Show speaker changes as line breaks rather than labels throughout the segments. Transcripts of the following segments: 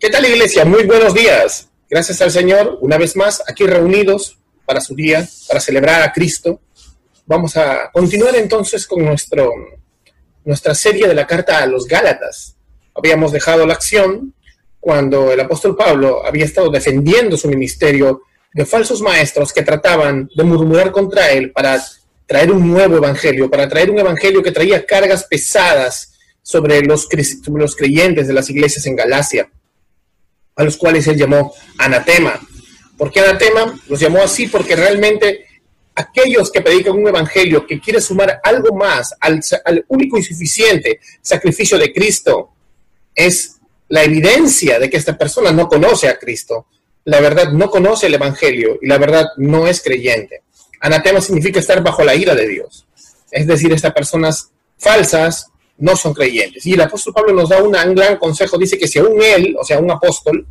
¿Qué tal iglesia? Muy buenos días. Gracias al Señor, una vez más, aquí reunidos para su día, para celebrar a Cristo. Vamos a continuar entonces con nuestro, nuestra serie de la carta a los Gálatas. Habíamos dejado la acción cuando el apóstol Pablo había estado defendiendo su ministerio de falsos maestros que trataban de murmurar contra él para traer un nuevo evangelio, para traer un evangelio que traía cargas pesadas sobre los, sobre los creyentes de las iglesias en Galacia a los cuales él llamó anatema. ¿Por qué anatema? Los llamó así porque realmente aquellos que predican un evangelio que quiere sumar algo más al, al único y suficiente sacrificio de Cristo es la evidencia de que esta persona no conoce a Cristo. La verdad no conoce el evangelio y la verdad no es creyente. Anatema significa estar bajo la ira de Dios. Es decir, estas personas falsas no son creyentes. Y el apóstol Pablo nos da un gran consejo, dice que si aún él, o sea, un apóstol,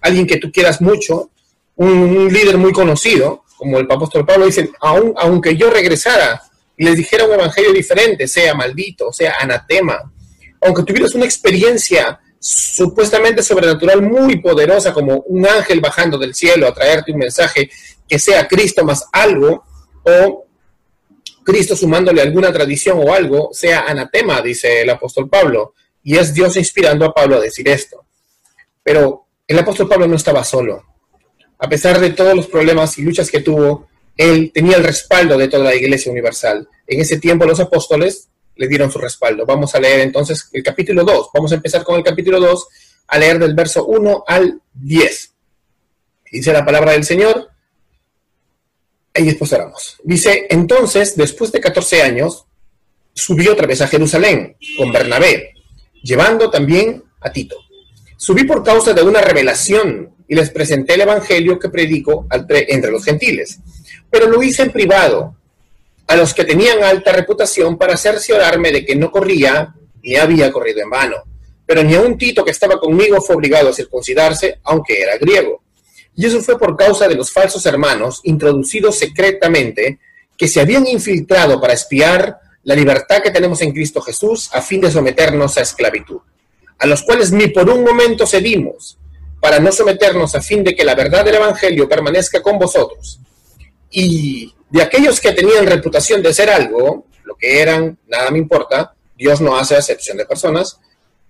alguien que tú quieras mucho, un, líder muy conocido, como el apóstol Pablo dice, aun, aunque yo regresara y les dijera un evangelio diferente, sea maldito, sea anatema, aunque tuvieras una experiencia supuestamente sobrenatural muy poderosa, como un ángel bajando del cielo a traerte un mensaje que sea Cristo más algo, o Cristo sumándole alguna tradición o algo, sea anatema, dice el apóstol Pablo. Y es Dios inspirando a Pablo a decir esto. Pero el apóstol Pablo no estaba solo. A pesar de todos los problemas y luchas que tuvo, él tenía el respaldo de toda la iglesia universal. En ese tiempo los apóstoles le dieron su respaldo. Vamos a leer entonces el capítulo 2. Vamos a empezar con el capítulo 2, a leer del verso 1 al 10. Dice la palabra del Señor, y después oramos. Dice, entonces, después de 14 años, subió otra vez a Jerusalén con Bernabé, llevando también a Tito. Subí por causa de una revelación y les presenté el Evangelio que predico entre los gentiles, pero lo hice en privado a los que tenían alta reputación para cerciorarme de que no corría ni había corrido en vano. Pero ni a un Tito que estaba conmigo fue obligado a circuncidarse, aunque era griego y eso fue por causa de los falsos hermanos introducidos secretamente que se habían infiltrado para espiar la libertad que tenemos en Cristo Jesús a fin de someternos a esclavitud, a los cuales ni por un momento cedimos, para no someternos a fin de que la verdad del Evangelio permanezca con vosotros. Y de aquellos que tenían reputación de ser algo, lo que eran, nada me importa, Dios no hace acepción de personas,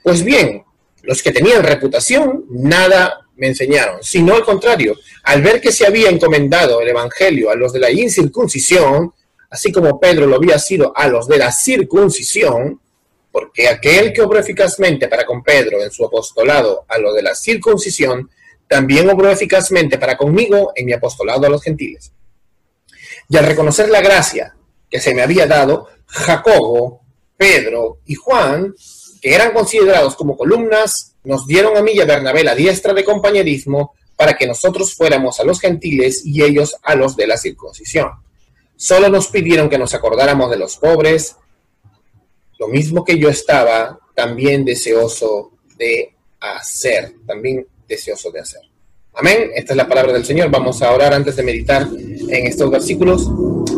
pues bien, los que tenían reputación, nada me enseñaron, sino al contrario, al ver que se había encomendado el Evangelio a los de la incircuncisión, así como Pedro lo había sido a los de la circuncisión, porque aquel que obró eficazmente para con Pedro en su apostolado a lo de la circuncisión, también obró eficazmente para conmigo en mi apostolado a los gentiles. Y al reconocer la gracia que se me había dado, Jacobo, Pedro y Juan, que eran considerados como columnas nos dieron a mí y a Bernabé la diestra de compañerismo para que nosotros fuéramos a los gentiles y ellos a los de la circuncisión. Solo nos pidieron que nos acordáramos de los pobres, lo mismo que yo estaba también deseoso de hacer, también deseoso de hacer. Amén. Esta es la palabra del Señor. Vamos a orar antes de meditar en estos versículos.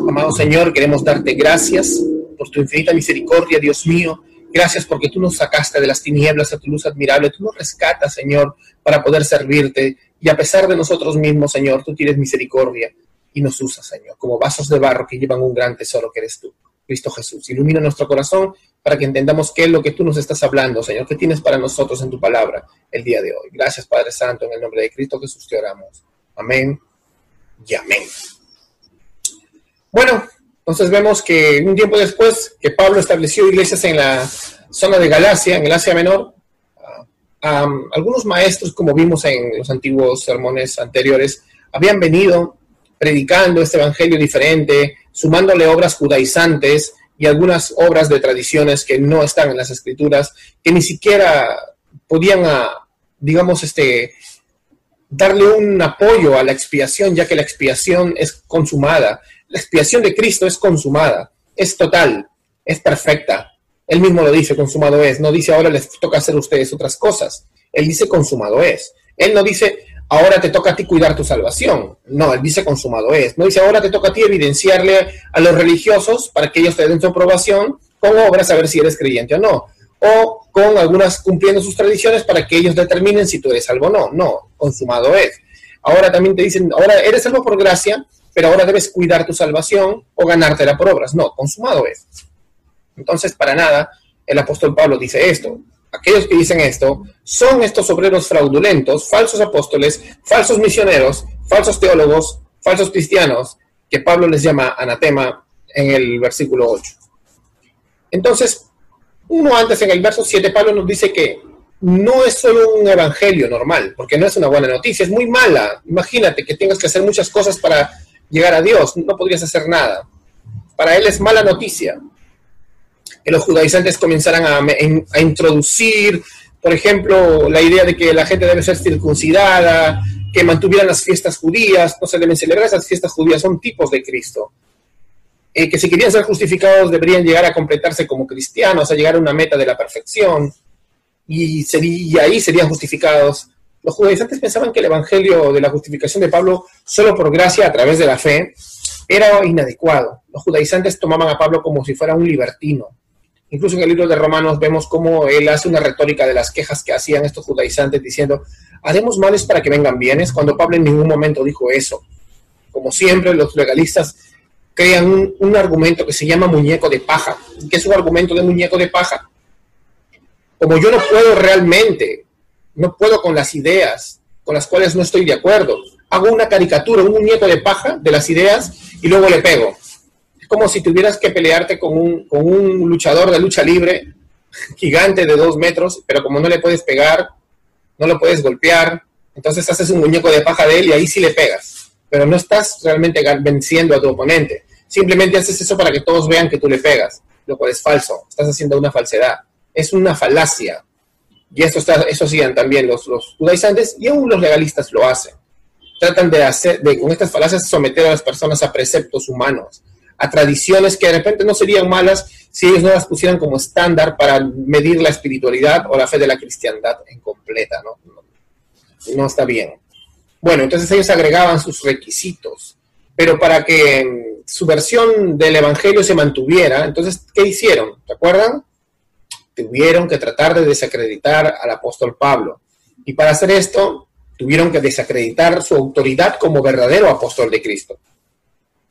Amado Señor, queremos darte gracias por tu infinita misericordia, Dios mío Gracias porque tú nos sacaste de las tinieblas a tu luz admirable. Tú nos rescatas, Señor, para poder servirte. Y a pesar de nosotros mismos, Señor, tú tienes misericordia y nos usas, Señor, como vasos de barro que llevan un gran tesoro que eres tú, Cristo Jesús. Ilumina nuestro corazón para que entendamos qué es lo que tú nos estás hablando, Señor, qué tienes para nosotros en tu palabra el día de hoy. Gracias, Padre Santo, en el nombre de Cristo Jesús te oramos. Amén y amén. Bueno, entonces vemos que un tiempo después que Pablo estableció iglesias en la zona de Galacia, en el Asia Menor, ah, algunos maestros, como vimos en los antiguos sermones anteriores, habían venido predicando este evangelio diferente, sumándole obras judaizantes y algunas obras de tradiciones que no están en las escrituras, que ni siquiera podían, ah, digamos, este, darle un apoyo a la expiación, ya que la expiación es consumada. La expiación de Cristo es consumada, es total, es perfecta. Él mismo lo dice, consumado es. No dice ahora les toca hacer a ustedes otras cosas. Él dice consumado es. Él no dice ahora te toca a ti cuidar tu salvación. No, él dice consumado es. No dice ahora te toca a ti evidenciarle a los religiosos para que ellos te den su aprobación con obras a ver si eres creyente o no. o con algunas cumpliendo sus tradiciones para que ellos determinen si tú eres salvo o no. No, consumado es. Ahora también te dicen, ahora eres salvo por gracia, pero ahora debes cuidar tu salvación o ganártela por obras. No, consumado es. Entonces, para nada, el apóstol Pablo dice esto. Aquellos que dicen esto son estos obreros fraudulentos, falsos apóstoles, falsos misioneros, falsos teólogos, falsos cristianos, que Pablo les llama anatema en el versículo 8. Entonces, uno antes en el verso 7, Pablo nos dice que no es solo un evangelio normal, porque no es una buena noticia, es muy mala. Imagínate que tengas que hacer muchas cosas para llegar a Dios, no podrías hacer nada. Para él es mala noticia que los judaizantes comenzaran a, introducir, por ejemplo, la idea de que la gente debe ser circuncidada, que mantuvieran las fiestas judías, no se deben celebrar esas fiestas judías, son tipos de Cristo. Eh, que si querían ser justificados deberían llegar a completarse como cristianos, a llegar a una meta de la perfección, y, y ahí serían justificados. Los judaizantes pensaban que el evangelio de la justificación de Pablo, solo por gracia a través de la fe, era inadecuado. Los judaizantes tomaban a Pablo como si fuera un libertino. Incluso en el libro de Romanos vemos cómo él hace una retórica de las quejas que hacían estos judaizantes diciendo, haremos males para que vengan bienes, cuando Pablo en ningún momento dijo eso. Como siempre, los legalistas crean un, un argumento que se llama muñeco de paja. ¿Qué es un argumento de muñeco de paja? Como yo no puedo realmente, no puedo con las ideas con las cuales no estoy de acuerdo, hago una caricatura, un muñeco de paja de las ideas y luego le pego. Es como si tuvieras que pelearte con un, con un luchador de lucha libre gigante de dos metros, pero como no le puedes pegar, no lo puedes golpear, entonces haces un muñeco de paja de él y ahí sí le pegas, pero no estás realmente venciendo a tu oponente. Simplemente haces eso para que todos vean que tú le pegas, lo cual es falso, estás haciendo una falsedad, es una falacia. Y esto, está, eso hacían también los, judaizantes y aún los legalistas lo hacen. Tratan de hacer, de con estas falacias someter a las personas a preceptos humanos, a tradiciones que de repente no serían malas si ellos no las pusieran como estándar para medir la espiritualidad o la fe de la cristiandad en completa, ¿no? No, está bien. Bueno, entonces ellos agregaban sus requisitos, pero para que mm, su versión del Evangelio se mantuviera, entonces, ¿qué hicieron? ¿Se acuerdan? Tuvieron que tratar de desacreditar al apóstol Pablo. Y para hacer esto, tuvieron que desacreditar su autoridad como verdadero apóstol de Cristo.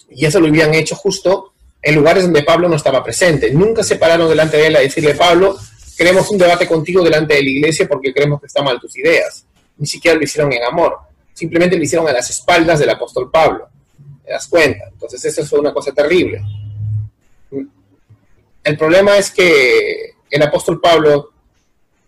Y eso lo habían hecho justo en lugares donde Pablo no estaba presente. Nunca se pararon delante de él a decirle, Pablo, queremos un debate contigo delante de la iglesia porque creemos que están mal tus ideas. Ni siquiera lo hicieron en amor. Simplemente lo hicieron a las espaldas del apóstol Pablo. ¿Te das cuenta? Entonces eso fue una cosa terrible. El problema es que el apóstol Pablo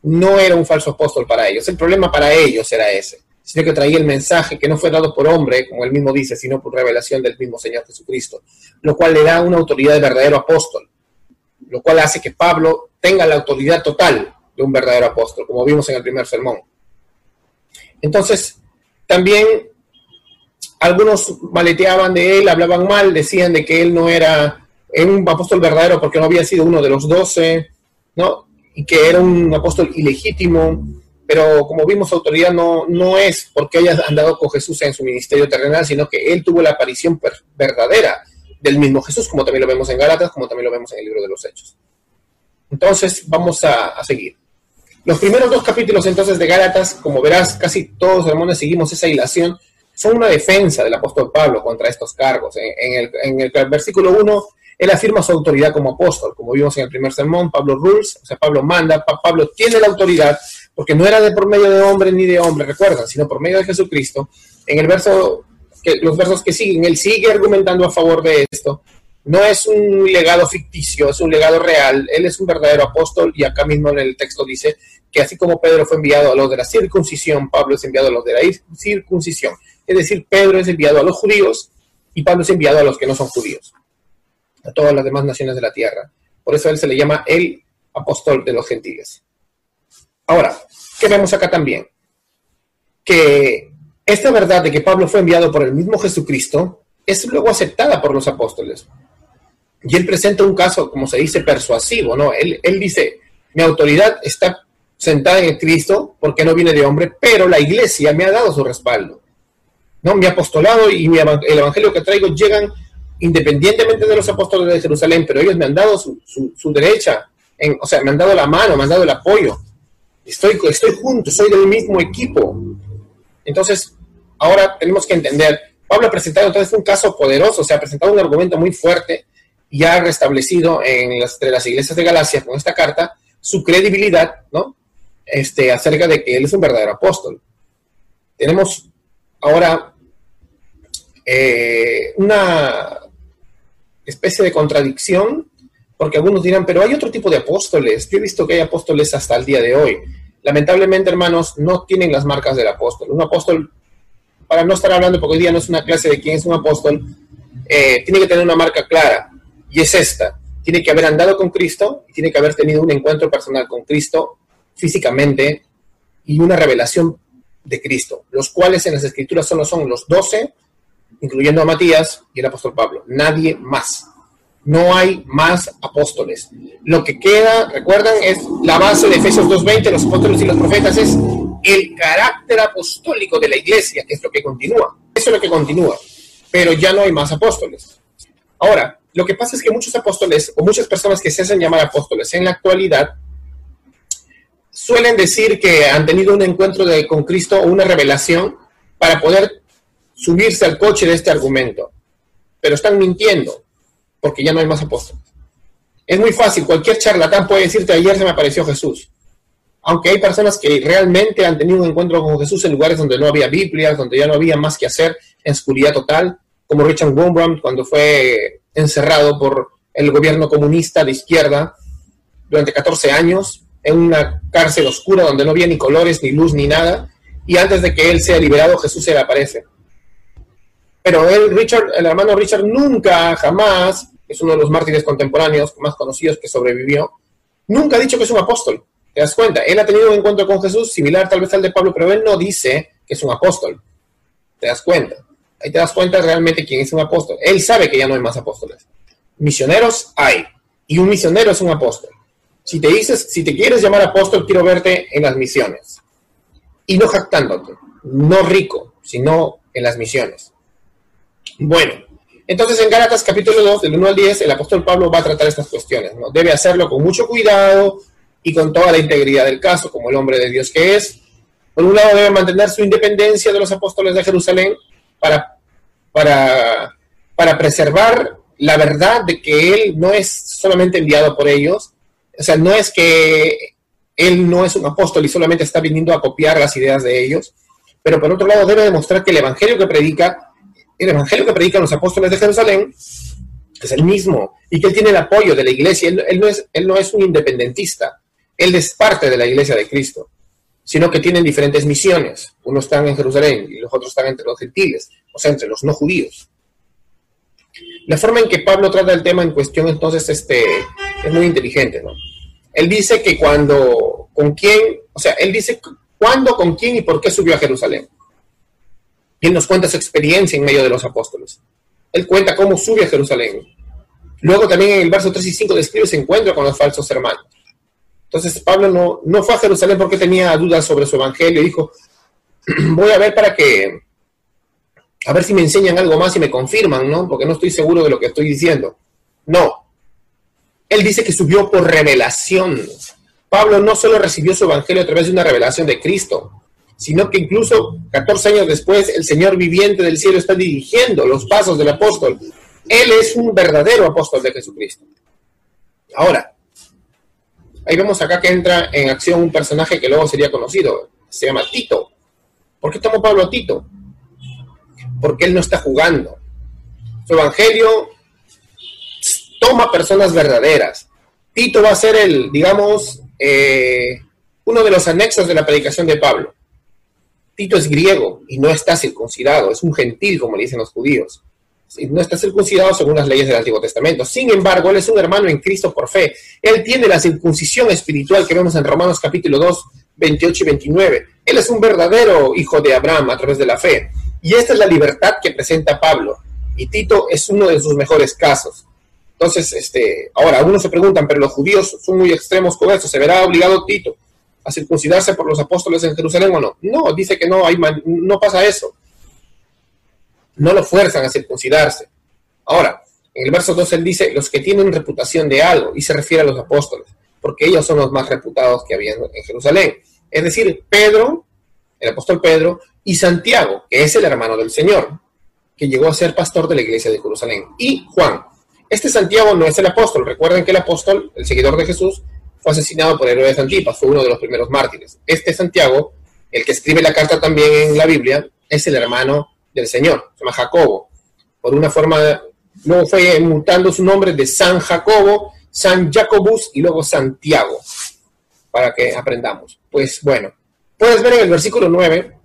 no era un falso apóstol para ellos. El problema para ellos era ese sino que traía el mensaje que no fue dado por hombre, como él mismo dice, sino por revelación del mismo Señor Jesucristo, lo cual le da una autoridad de verdadero apóstol, lo cual hace que Pablo tenga la autoridad total de un verdadero apóstol, como vimos en el primer sermón. Entonces, también algunos maleteaban de él, hablaban mal, decían de que él no era un apóstol verdadero porque no había sido uno de los doce, ¿no? Y que era un apóstol ilegítimo, pero como vimos, autoridad no, no es porque haya andado con Jesús en su ministerio terrenal, sino que él tuvo la aparición verdadera del mismo Jesús, como también lo vemos en Gálatas, como también lo vemos en el libro de los Hechos. Entonces, vamos a, a seguir. Los primeros dos capítulos entonces de Gálatas, como verás, casi todos los sermones seguimos esa hilación, son una defensa del apóstol Pablo contra estos cargos. En, el, en el versículo 1 él afirma su autoridad como apóstol, como vimos en el primer sermón, Pablo rules, o sea, Pablo manda, Pablo tiene la autoridad, porque no era de por medio de hombre ni de hombre, recuerdan, sino por medio de Jesucristo. En el verso, los versos que siguen, él sigue argumentando a favor de esto. No es un legado ficticio, es un legado real. Él es un verdadero apóstol y acá mismo en el texto dice que así como Pedro fue enviado a los de la circuncisión, Pablo es enviado a los de la circuncisión. Es decir, Pedro es enviado a los judíos y Pablo es enviado a los que no son judíos, a todas las demás naciones de la tierra. Por eso él se le llama el apóstol de los gentiles. Ahora, ¿qué vemos acá también? Que esta verdad de que Pablo fue enviado por el mismo Jesucristo es luego aceptada por los apóstoles. Y él presenta un caso, como se dice, persuasivo, ¿no? Él, dice, mi autoridad está sentada en el Cristo porque no viene de hombre, pero la iglesia me ha dado su respaldo. ¿no? Mi apostolado y el evangelio que traigo llegan independientemente de los apóstoles de Jerusalén, pero ellos me han dado su, derecha o sea, me han dado la mano, me han dado el apoyo. Estoy, estoy junto, soy del mismo equipo. Entonces, ahora tenemos que entender, Pablo ha presentado entonces un caso poderoso, o sea, ha presentado un argumento muy fuerte y ha restablecido en las, entre las iglesias de Galacia con esta carta su credibilidad, ¿no? Este, acerca de que él es un verdadero apóstol. Tenemos ahora eh, una especie de contradicción, porque algunos dirán, pero hay otro tipo de apóstoles. Yo he visto que hay apóstoles hasta el día de hoy. Lamentablemente, hermanos, no tienen las marcas del apóstol. Un apóstol, para no estar hablando, porque hoy día no es una clase de quién es un apóstol, eh, tiene que tener una marca clara, y es esta. Tiene que haber andado con Cristo, y tiene que haber tenido un encuentro personal con Cristo físicamente y una revelación de Cristo, los cuales en las escrituras solo son los doce incluyendo a Matías y el apóstol Pablo. Nadie más. No hay más apóstoles. Lo que queda, recuerdan, es la base de Efesios 2.20, los apóstoles y los profetas, es el carácter apostólico de la iglesia, que es lo que continúa. Eso es lo que continúa. Pero ya no hay más apóstoles. Ahora, lo que pasa es que muchos apóstoles o muchas personas que se hacen llamar apóstoles en la actualidad suelen decir que han tenido un encuentro con Cristo o una revelación para poder subirse al coche de este argumento, pero están mintiendo porque ya no hay más apóstoles. Es muy fácil, cualquier charlatán puede decirte ayer se me apareció Jesús. Aunque hay personas que realmente han tenido un encuentro con Jesús en lugares donde no había Biblias, donde ya no había más que hacer, en oscuridad total, como Richard Wurmbrand cuando fue encerrado por el gobierno comunista de izquierda durante 14 años en una cárcel oscura donde no había ni colores, ni luz, ni nada, y antes de que él sea liberado, Jesús se le aparece. Pero Richard, el hermano Richard, nunca, jamás, es uno de los mártires contemporáneos más conocidos que sobrevivió, nunca ha dicho que es un apóstol. ¿Te das cuenta? Él ha tenido un encuentro con Jesús similar tal vez al de Pablo, pero él no dice que es un apóstol. ¿Te das cuenta? Ahí te das cuenta realmente quién es un apóstol. Él sabe que ya no hay más apóstoles. Misioneros hay. Y un misionero es un apóstol. Si te dices, si te quieres llamar apóstol, quiero verte en las misiones. Y no jactándote, no rico, sino en las misiones. Bueno, entonces en Gálatas capítulo 2, del 1 al 10, el apóstol Pablo va a tratar estas cuestiones. ¿no? Debe hacerlo con mucho cuidado y con toda la integridad del caso, como el hombre de Dios que es. Por un lado, debe mantener su independencia de los apóstoles de Jerusalén para, para, para preservar la verdad de que él no es solamente enviado por ellos, o sea, no es que él no es un apóstol y solamente está viniendo a copiar las ideas de ellos, pero por otro lado debe demostrar que el evangelio que predica el evangelio que predican los apóstoles de Jerusalén es el mismo y que él tiene el apoyo de la iglesia. Él, no es, un independentista, él es parte de la iglesia de Cristo, sino que tienen diferentes misiones. Unos están en Jerusalén y los otros están entre los gentiles, o sea, entre los no judíos. La forma en que Pablo trata el tema en cuestión entonces este, es muy inteligente, ¿no? Él dice que cuando, con quién, o sea, él dice cuándo, con quién y por qué subió a Jerusalén. Él nos cuenta su experiencia en medio de los apóstoles. Él cuenta cómo sube a Jerusalén. Luego también en el verso 3 y 5 describe ese encuentro con los falsos hermanos. Entonces Pablo no, no fue a Jerusalén porque tenía dudas sobre su evangelio. Dijo, voy a ver para que, a ver si me enseñan algo más y me confirman, ¿no? Porque no estoy seguro de lo que estoy diciendo. No. Él dice que subió por revelación. Pablo no solo recibió su evangelio a través de una revelación de Cristo, sino que incluso 14 años después el Señor viviente del cielo está dirigiendo los pasos del apóstol. Él es un verdadero apóstol de Jesucristo. Ahora, ahí vemos acá que entra en acción un personaje que luego sería conocido, se llama Tito. ¿Por qué tomó Pablo a Tito? Porque él no está jugando. Su evangelio toma personas verdaderas. Tito va a ser el, digamos, eh, uno de los anexos de la predicación de Pablo. Tito es griego y no está circuncidado, es un gentil, como le dicen los judíos. No está circuncidado según las leyes del Antiguo Testamento. Sin embargo, él es un hermano en Cristo por fe. Él tiene la circuncisión espiritual que vemos en Romanos capítulo 2, 28 y 29. Él es un verdadero hijo de Abraham a través de la fe. Y esta es la libertad que presenta Pablo. Y Tito es uno de sus mejores casos. Entonces, este, ahora, algunos se preguntan, pero los judíos son muy extremos con esto. ¿Se verá obligado Tito? A circuncidarse por los apóstoles en Jerusalén o no. No, dice que no, hay, no pasa eso. No lo fuerzan a circuncidarse. Ahora, en el verso 2 él dice, los que tienen reputación de algo, y se refiere a los apóstoles. porque ellos son los más reputados que había en Jerusalén. Es decir, Pedro, el apóstol Pedro, y Santiago, que es el hermano del Señor, que llegó a ser pastor de la iglesia de Jerusalén, y Juan. Este Santiago no es el apóstol. Recuerden que el apóstol, el seguidor de Jesús, fue asesinado por Herodes Antipas, fue uno de los primeros mártires. Este Santiago, el que escribe la carta también en la Biblia, es el hermano del Señor, se llama Jacobo. Por una forma, luego fue mutando su nombre de San Jacobo, San Jacobus y luego Santiago, para que aprendamos. Pues bueno, puedes ver en el versículo 9,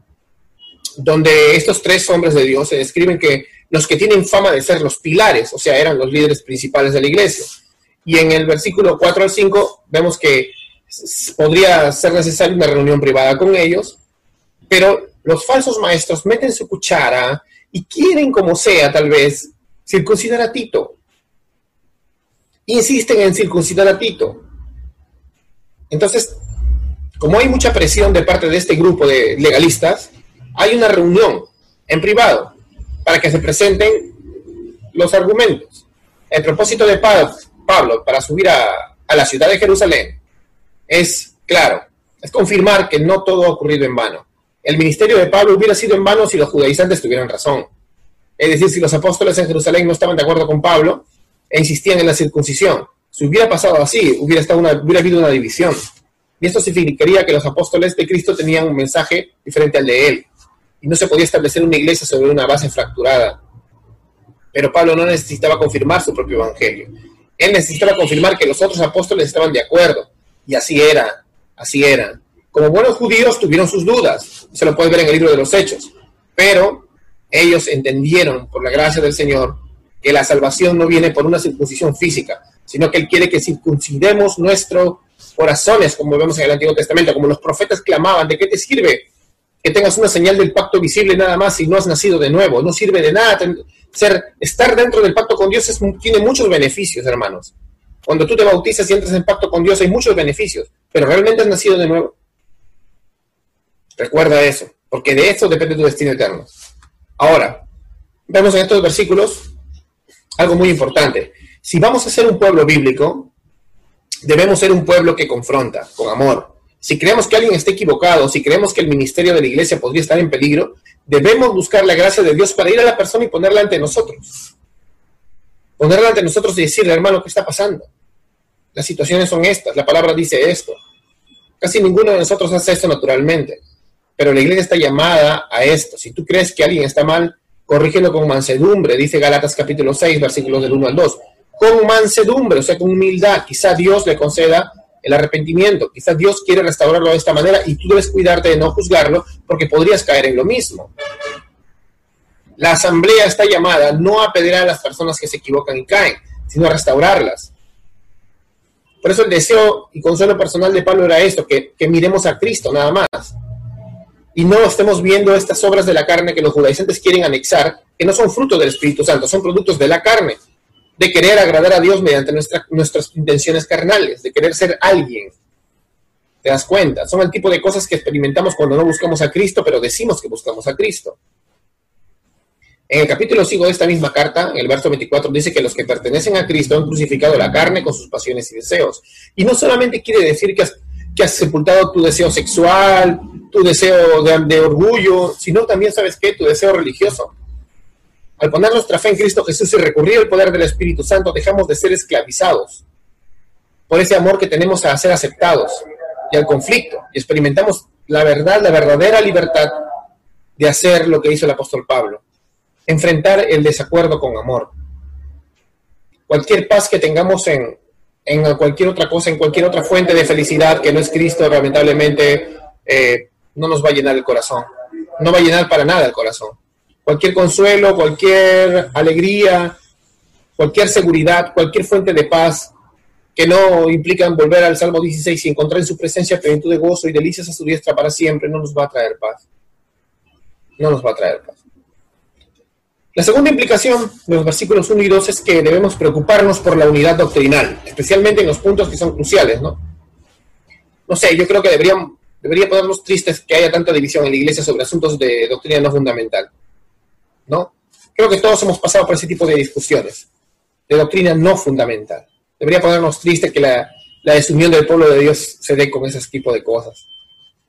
donde estos tres hombres de Dios se describen que los que tienen fama de ser los pilares, o sea, eran los líderes principales de la iglesia. Y en el versículo 4 al 5 vemos que podría ser necesaria una reunión privada con ellos, pero los falsos maestros meten su cuchara y quieren, como sea, tal vez, circuncidar a Tito. Insisten en circuncidar a Tito. Entonces, como hay mucha presión de parte de este grupo de legalistas, hay una reunión en privado para que se presenten los argumentos. El propósito de Pablo para subir a, la ciudad de Jerusalén es, claro, es confirmar que no todo ha ocurrido en vano el ministerio de Pablo hubiera sido en vano si los judaizantes tuvieran razón. Es decir, si los apóstoles en Jerusalén no estaban de acuerdo con Pablo e insistían en la circuncisión. Si hubiera pasado así, hubiera, estado hubiera habido una división. Y esto significaría que los apóstoles de Cristo tenían un mensaje diferente al de él. Y no se podía establecer una iglesia sobre una base fracturada. Pero Pablo no necesitaba confirmar su propio evangelio. Él necesitaba confirmar que los otros apóstoles estaban de acuerdo. Y así era, así era. Como buenos judíos tuvieron sus dudas, se lo puedes ver en el libro de los Hechos, pero ellos entendieron, por la gracia del Señor, que la salvación no viene por una circuncisión física, sino que Él quiere que circuncidemos nuestros corazones, como vemos en el Antiguo Testamento, como los profetas clamaban, ¿de qué te sirve que tengas una señal del pacto visible nada más si no has nacido de nuevo? No sirve de nada. Ser, estar dentro del pacto con Dios tiene muchos beneficios, hermanos. Cuando tú te bautizas y entras en pacto con Dios hay muchos beneficios, pero realmente has nacido de nuevo. Recuerda eso, porque de eso depende tu destino eterno. Ahora, vemos en estos versículos algo muy importante. Si vamos a ser un pueblo bíblico, debemos ser un pueblo que confronta con amor. Si creemos que alguien está equivocado, si creemos que el ministerio de la iglesia podría estar en peligro, debemos buscar la gracia de Dios para ir a la persona y ponerla ante nosotros. Ponerla ante nosotros y decirle, hermano, ¿qué está pasando? Las situaciones son estas, la palabra dice esto. Casi ninguno de nosotros hace esto naturalmente pero la iglesia está llamada a esto. Si tú crees que alguien está mal, corrígelo con mansedumbre, dice Galatas capítulo 6, versículos del 1 al 2. Con mansedumbre, o sea, con humildad, quizá Dios le conceda el arrepentimiento, quizá Dios quiere restaurarlo de esta manera y tú debes cuidarte de no juzgarlo porque podrías caer en lo mismo. La asamblea está llamada no a pedir a las personas que se equivocan y caen, sino a restaurarlas. Por eso el deseo y consuelo personal de Pablo era esto, que, que miremos a Cristo nada más y no estemos viendo estas obras de la carne que los judaizantes quieren anexar, que no son fruto del Espíritu Santo, son productos de la carne, de querer agradar a Dios mediante nuestras intenciones carnales, de querer ser alguien. ¿Te das cuenta? Son el tipo de cosas que experimentamos cuando no buscamos a Cristo, pero decimos que buscamos a Cristo. En el capítulo 5 de esta misma carta, en el verso 24, dice que los que pertenecen a Cristo han crucificado la carne con sus pasiones y deseos. Y no solamente quiere decir que has, que has sepultado tu deseo sexual, tu deseo de, orgullo, sino también, ¿sabes qué? Tu deseo religioso. Al poner nuestra fe en Cristo Jesús y recurrir al poder del Espíritu Santo, dejamos de ser esclavizados por ese amor que tenemos a ser aceptados y al conflicto. Y experimentamos la verdad, la verdadera libertad de hacer lo que hizo el apóstol Pablo. Enfrentar el desacuerdo con amor. Cualquier paz que tengamos en, en cualquier otra cosa, en cualquier otra fuente de felicidad que no es Cristo, lamentablemente eh, no nos va a llenar el corazón. No va a llenar para nada el corazón. Cualquier consuelo, cualquier alegría, cualquier seguridad, cualquier fuente de paz que no implican volver al Salmo 16 y encontrar en su presencia plenitud de gozo y delicias a su diestra para siempre, no nos va a traer paz. No nos va a traer paz. La segunda implicación de los versículos 1 y 2 es que debemos preocuparnos por la unidad doctrinal, especialmente en los puntos que son cruciales, ¿no? Sé, yo creo que deberíamos debería ponernos tristes que haya tanta división en la iglesia sobre asuntos de doctrina no fundamental. ¿No? Creo que todos hemos pasado por ese tipo de discusiones, de doctrina no fundamental. Debería ponernos tristes que la, la desunión del pueblo de Dios se dé con ese tipo de cosas.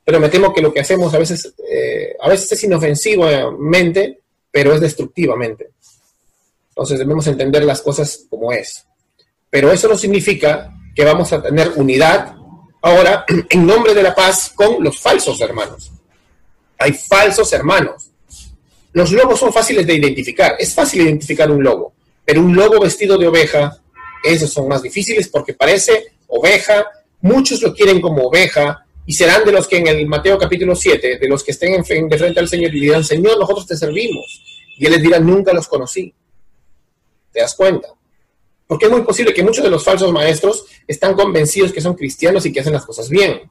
Pero me temo que lo que hacemos a veces, eh, a veces es inofensivamente, pero es destructivamente. Entonces debemos entender las cosas como es. Pero eso no significa que vamos a tener unidad ahora en nombre de la paz con los falsos hermanos. Hay falsos hermanos. Los lobos son fáciles de identificar. Es fácil identificar un lobo, pero un lobo vestido de oveja, esos son más difíciles porque parece oveja. Muchos lo quieren como oveja y serán de los que en el Mateo capítulo 7, de los que estén en, de frente al Señor y dirán, Señor, nosotros te servimos. Y Él les dirá, nunca los conocí. ¿Te das cuenta? Porque es muy posible que muchos de los falsos maestros están convencidos que son cristianos y que hacen las cosas bien.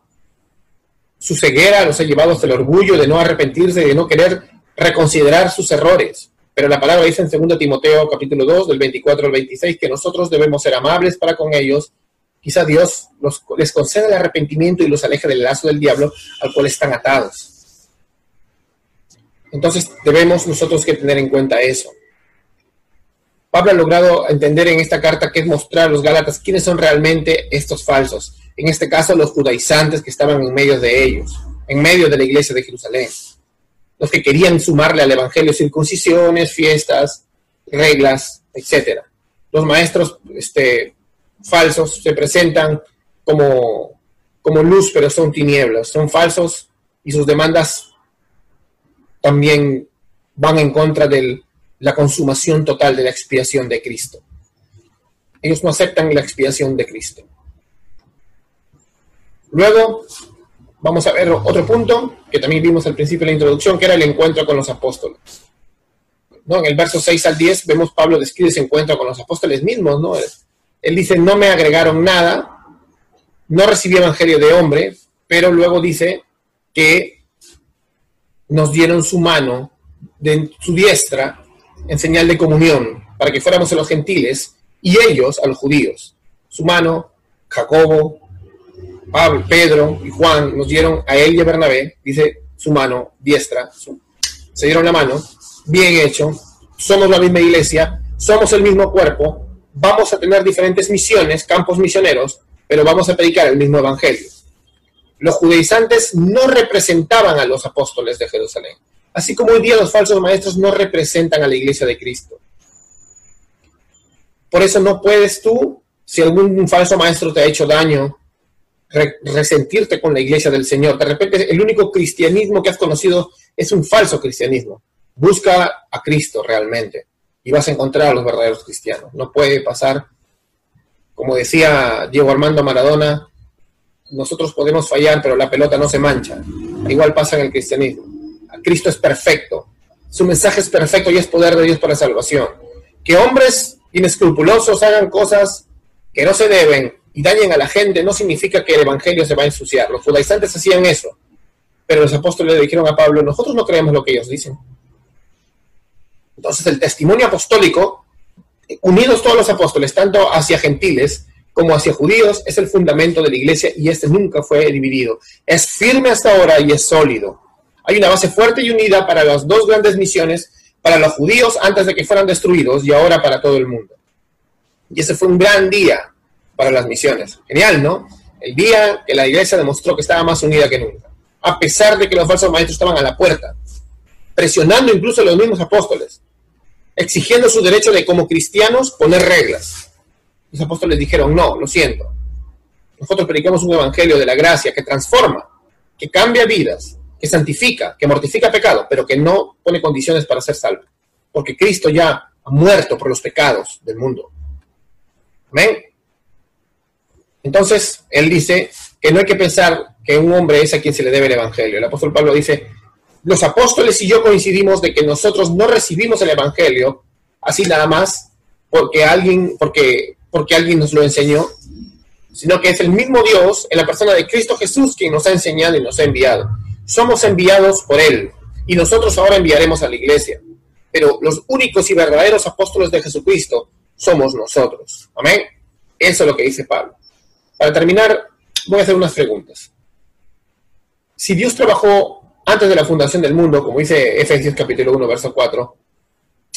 Su ceguera los ha llevado hasta el orgullo de no arrepentirse, de no querer reconsiderar sus errores. Pero la palabra dice en 2 Timoteo capítulo 2, del 24 al 26, que nosotros debemos ser amables para con ellos. Quizá Dios les conceda el arrepentimiento y los aleje del lazo del diablo al cual están atados. Entonces debemos nosotros que tener en cuenta eso. Pablo ha logrado entender en esta carta que es mostrar a los Gálatas quiénes son realmente estos falsos. En este caso, los judaizantes que estaban en medio de ellos, en medio de la iglesia de Jerusalén. Los que querían sumarle al evangelio circuncisiones, fiestas, reglas, etc. Los maestros este, falsos se presentan como, como luz, pero son tinieblas. Son falsos y sus demandas también van en contra del la consumación total de la expiación de Cristo. Ellos no aceptan la expiación de Cristo. Luego, vamos a ver otro punto que también vimos al principio de la introducción, que era el encuentro con los apóstoles. ¿No? En el verso 6 al 10 vemos Pablo describe ese encuentro con los apóstoles mismos. ¿no? Él dice, no me agregaron nada, no recibí evangelio de hombre, pero luego dice que nos dieron su mano, de su diestra, en señal de comunión, para que fuéramos a los gentiles y ellos a los judíos. Su mano, Jacobo, Pablo, Pedro y Juan nos dieron a él y a Bernabé, dice su mano diestra, se dieron la mano, bien hecho, somos la misma iglesia, somos el mismo cuerpo, vamos a tener diferentes misiones, campos misioneros, pero vamos a predicar el mismo evangelio. Los judaizantes no representaban a los apóstoles de Jerusalén. Así como hoy día los falsos maestros no representan a la iglesia de Cristo. Por eso no puedes tú, si algún falso maestro te ha hecho daño, resentirte con la iglesia del Señor. De repente el único cristianismo que has conocido es un falso cristianismo. Busca a Cristo realmente y vas a encontrar a los verdaderos cristianos. No puede pasar, como decía Diego Armando Maradona, nosotros podemos fallar, pero la pelota no se mancha. Igual pasa en el cristianismo. Cristo es perfecto. Su mensaje es perfecto y es poder de Dios para salvación. Que hombres inescrupulosos hagan cosas que no se deben y dañen a la gente no significa que el Evangelio se va a ensuciar. Los judaizantes hacían eso. Pero los apóstoles le dijeron a Pablo, nosotros no creemos lo que ellos dicen. Entonces el testimonio apostólico, unidos todos los apóstoles, tanto hacia gentiles como hacia judíos, es el fundamento de la iglesia y este nunca fue dividido. Es firme hasta ahora y es sólido. Hay una base fuerte y unida para las dos grandes misiones, para los judíos antes de que fueran destruidos y ahora para todo el mundo. Y ese fue un gran día para las misiones. Genial, ¿no? El día que la iglesia demostró que estaba más unida que nunca, a pesar de que los falsos maestros estaban a la puerta, presionando incluso a los mismos apóstoles, exigiendo su derecho de como cristianos poner reglas. Los apóstoles dijeron, no, lo siento. Nosotros predicamos un evangelio de la gracia que transforma, que cambia vidas, que santifica, que mortifica pecado, pero que no pone condiciones para ser salvo. Porque Cristo ya ha muerto por los pecados del mundo. Amén. Entonces, él dice que no hay que pensar que un hombre es a quien se le debe el Evangelio. El apóstol Pablo dice, los apóstoles y yo coincidimos de que nosotros no recibimos el Evangelio así nada más porque alguien, porque, porque alguien nos lo enseñó, sino que es el mismo Dios en la persona de Cristo Jesús quien nos ha enseñado y nos ha enviado somos enviados por Él y nosotros ahora enviaremos a la iglesia. Pero los únicos y verdaderos apóstoles de Jesucristo somos nosotros. Amén. Eso es lo que dice Pablo. Para terminar, voy a hacer unas preguntas. Si Dios trabajó antes de la fundación del mundo, como dice Efesios capítulo 1, verso 4,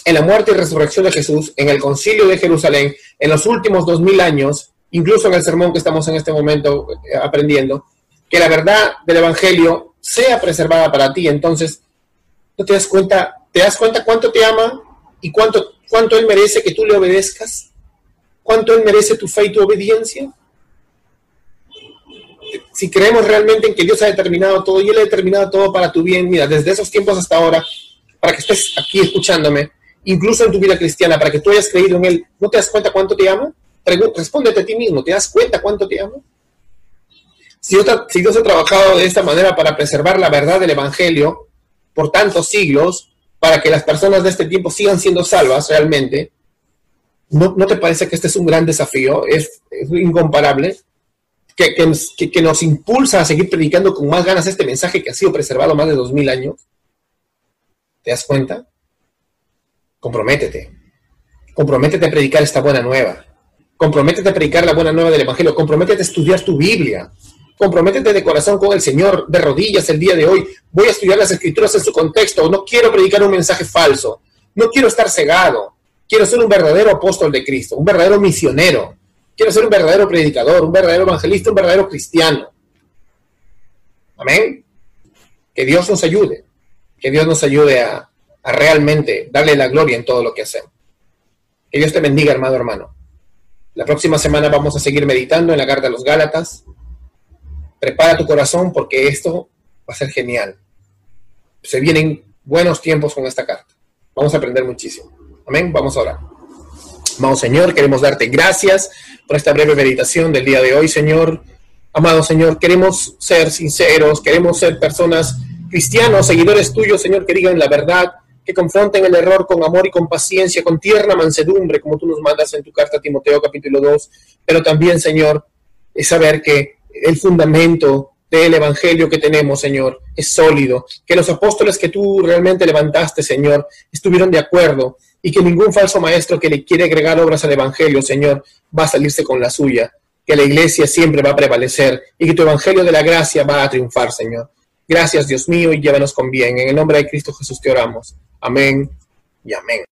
en la muerte y resurrección de Jesús, en el concilio de Jerusalén, en los últimos dos mil años, incluso en el sermón que estamos en este momento eh, aprendiendo, que la verdad del Evangelio sea preservada para ti. Entonces, ¿no te das cuenta? ¿Te das cuenta cuánto te ama y cuánto, cuánto Él merece que tú le obedezcas? ¿Cuánto Él merece tu fe y tu obediencia? Si creemos realmente en que Dios ha determinado todo y Él ha determinado todo para tu bien, mira, desde esos tiempos hasta ahora, para que estés aquí escuchándome, incluso en tu vida cristiana, para que tú hayas creído en Él, ¿no te das cuenta cuánto te ama? Respóndete a ti mismo, ¿te das cuenta cuánto te ama? Si, si Dios ha trabajado de esta manera para preservar la verdad del Evangelio por tantos siglos, para que las personas de este tiempo sigan siendo salvas realmente, ¿no, te parece que este es un gran desafío? Es, incomparable. Que, nos impulsa a seguir predicando con más ganas este mensaje que ha sido preservado más de dos mil años. ¿Te das cuenta? Comprométete. Comprométete a predicar esta buena nueva. Comprométete a predicar la buena nueva del Evangelio. Comprométete a estudiar tu Biblia. Comprométete de corazón con el Señor, de rodillas el día de hoy. Voy a estudiar las escrituras en su contexto. No quiero predicar un mensaje falso. No quiero estar cegado. Quiero ser un verdadero apóstol de Cristo, un verdadero misionero. Quiero ser un verdadero predicador, un verdadero evangelista, un verdadero cristiano. Amén. Que Dios nos ayude. Que Dios nos ayude a, a realmente darle la gloria en todo lo que hacemos. Que Dios te bendiga, hermano, hermano. La próxima semana vamos a seguir meditando en la carta de los Gálatas. Prepara tu corazón porque esto va a ser genial. Se vienen buenos tiempos con esta carta. Vamos a aprender muchísimo. Amén. Vamos a orar. Amado Señor, queremos darte gracias por esta breve meditación del día de hoy, Señor. Amado Señor, queremos ser sinceros, queremos ser personas cristianos, seguidores tuyos, Señor, que digan la verdad, que confronten el error con amor y con paciencia, con tierna mansedumbre, como tú nos mandas en tu carta a Timoteo capítulo 2, pero también, Señor, es saber que el fundamento del Evangelio que tenemos, Señor, es sólido, que los apóstoles que tú realmente levantaste, Señor, estuvieron de acuerdo y que ningún falso maestro que le quiere agregar obras al Evangelio, Señor, va a salirse con la suya, que la iglesia siempre va a prevalecer y que tu Evangelio de la gracia va a triunfar, Señor. Gracias, Dios mío, y llévanos con bien. En el nombre de Cristo Jesús te oramos. Amén y amén.